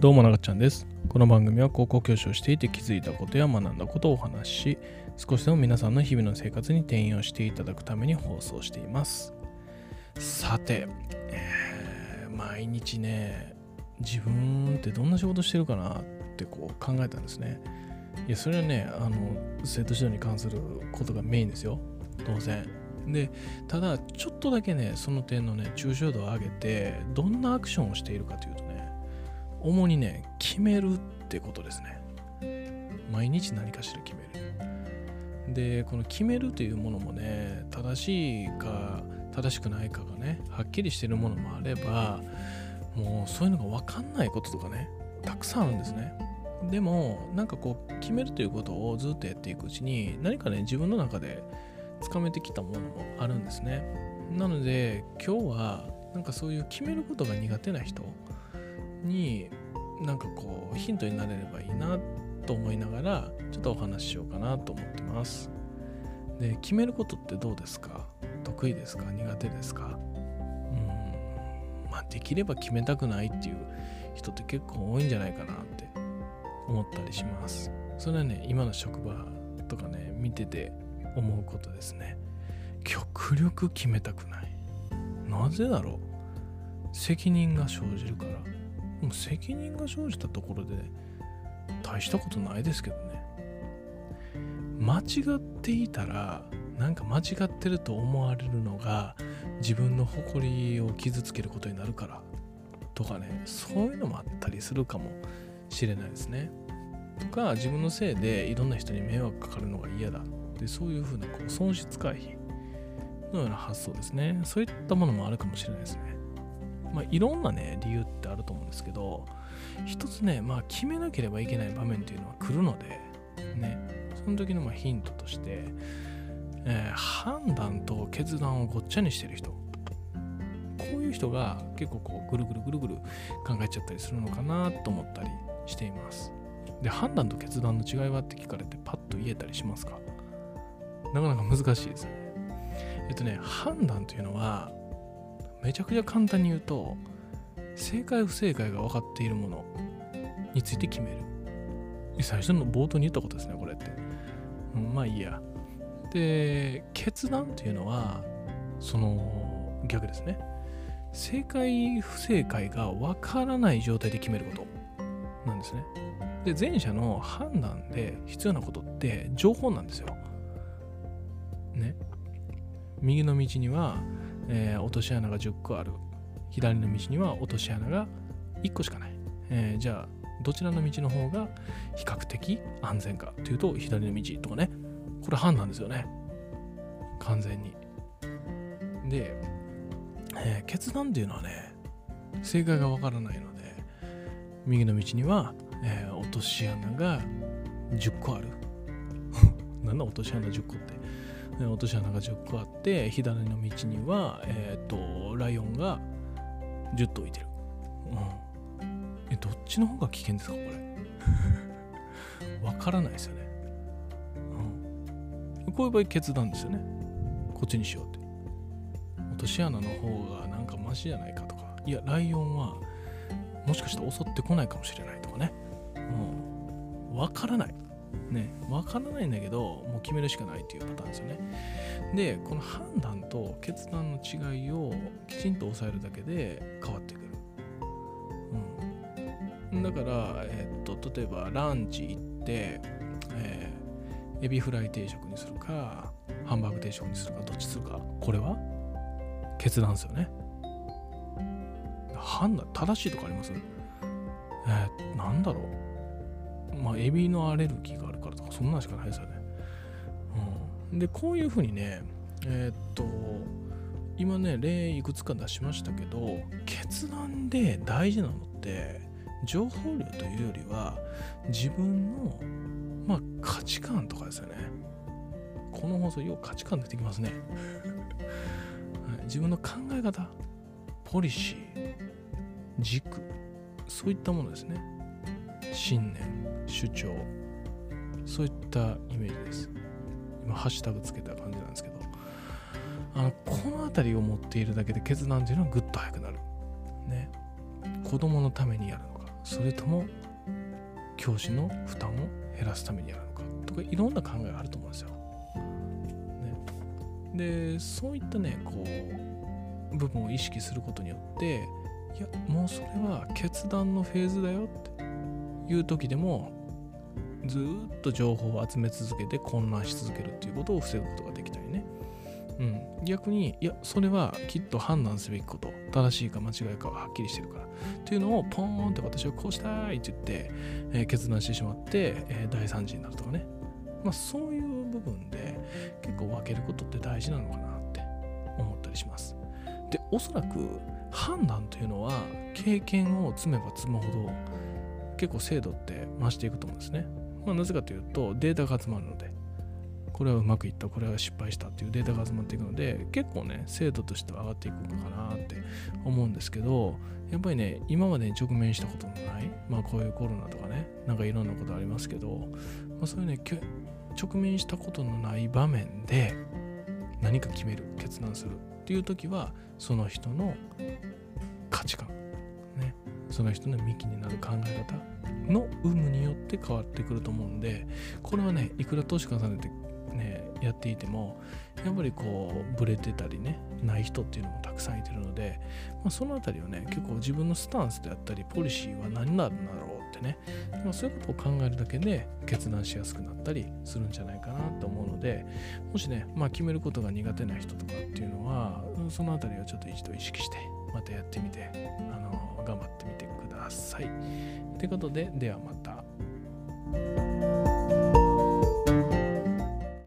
どうもながちゃんです。この番組は高校教師をしていて気づいたことや学んだことをお話しし、少しでも皆さんの日々の生活に転用していただくために放送しています。さて、えー毎日ね、自分ってどんな仕事してるかなってこう考えたんですね。いや、それはね、あの、生徒指導に関することがメインですよ。当然。で、ただ、ちょっとだけね、その点のね、抽象度を上げて、どんなアクションをしているかというと、主にね、決めるってことですね。毎日何かしら決める。で、この決めるというものもね、正しいか正しくないかがね、はっきりしてるものもあれば、もうそういうのが分かんないこととかね、たくさんあるんですね。でも、なんかこう、決めるということをずっとやっていくうちに、何かね、自分の中でつかめてきたものもあるんですね。なので、今日は、なんかそういう決めることが苦手な人に、なんかこう、ヒントになれればいいなと思いながら、ちょっとお話ししようかなと思ってます。で、決めることってどうですか？得意ですか？苦手ですか？うん、まあ、できれば決めたくないっていう人って結構多いんじゃないかなって思ったりします。それはね、今の職場とかね、見てて思うことですね。極力決めたくない。なぜだろう？責任が生じるから。でも責任が生じたところで大したことないですけどね。間違っていたら、なんか間違ってると思われるのが自分の誇りを傷つけることになるからとかね、そういうのもあったりするかもしれないですね。とか、自分のせいでいろんな人に迷惑かかるのが嫌だ。で、そういうふうなこう損失回避のような発想ですね。そういったものもあるかもしれないですね。まあ、いろんなね、理由ってあると思うんですけど、一つね、まあ、決めなければいけない場面というのは来るので、ね、その時のまあヒントとして、えー判断と決断をごっちゃにしてる人。こういう人が結構こうぐるぐるぐるぐる考えちゃったりするのかなと思ったりしています。で、判断と決断の違いはって聞かれてパッと言えたりしますか？なかなか難しいですね。えっとね、判断というのは、めちゃくちゃ簡単に言うと、正解不正解が分かっているものについて決める。最初の冒頭に言ったことですね、これって。うん、まあいいや。で、決断というのは、その逆ですね。正解不正解が分からない状態で決めることなんですね。で、前者の判断で必要なことって情報なんですよ。ね。右の道には、えー落とし穴が10個ある。左の道には落とし穴が1個しかない。えーじゃあ、どちらの道の方が比較的安全かというと、左の道とかね。これ判断ですよね。完全に。で、えー決断っていうのはね、正解がわからないので、右の道には、えー落とし穴が10個ある。なんだ落とし穴10個って。落とし穴が10個あって、左の道には、えっ、と、ライオンが10頭いてる。うん。え、どっちの方が危険ですか、これ？わからないですよね。うん。こういう場合決断ですよね。こっちにしようって。落とし穴の方がなんかマシじゃないかとか。いや、ライオンはもしかしたら襲ってこないかもしれないとかね。うん。わからない。ね、わからないんだけど、もう決めるしかないっていうパターンですよね。で、この判断と決断の違いをきちんと抑えるだけで変わってくる。うん。だから、えっと、例えばランチ行って、えーエビフライ定食にするか、ハンバーグ定食にするか、どっちするか。これは決断ですよね。判断、正しいとかあります？えー、なんだろう？まあ、エビのアレルギーがあるからとか、そんなんしかないですよね。うん。で、こういうふうにね、えーっと、今ね、例いくつか出しましたけど、決断で大事なのって、情報量というよりは、自分の、まあ、価値観とかですよね。この放送、よう価値観出てきますね。自分の考え方、ポリシー、軸、そういったものですね。信念、主張、そういったイメージです。今、ハッシュタグつけた感じなんですけど、あのこの辺りを持っているだけで決断というのはぐっと早くなる。ね。子供のためにやるのか、それとも教師の負担を減らすためにやるのかとかいろんな考えがあると思うんですよ。ね、でそういったねこう部分を意識することによっていやもうそれは決断のフェーズだよっていう時でもずっと情報を集め続けて混乱し続けるっていうことを防ぐことができたりね。うん、逆にいやそれはきっと判断すべきこと。正しいか間違いかははっきりしてるから。っていうのをポーンって私はこうしたいって言って、えー、決断してしまって、えー、大惨事になるとかね、まあ、そういう部分で結構分けることって大事なのかなって思ったりします。でおそらく判断というのは経験を積めば積むほど結構精度って増していくと思うんですね、まあ、なぜかというとデータが集まるのでこれはうまくいったこれは失敗したっていうデータが集まっていくので結構ね精度としては上がっていくのかなって思うんですけどやっぱりね今までに直面したことのないまあこういうコロナとかねなんかいろんなことありますけど、まあ、そういうね直面したことのない場面で何か決める決断するっていう時はその人のその人の幹になる考え方の有無によって変わってくると思うんでこれはねいくら投資重ねてねやっていてもやっぱりこうブレてたりねない人っていうのもたくさんいてるので、まあ、その辺りをね結構自分のスタンスであったりポリシーは何なんだろうってね、まあ、そういうことを考えるだけで決断しやすくなったりするんじゃないかなと思うのでもしね、まあ、決めることが苦手な人とかっていうのはその辺りをちょっと一度意識してまたやってみてあの頑張ってみてください。ということでではまた。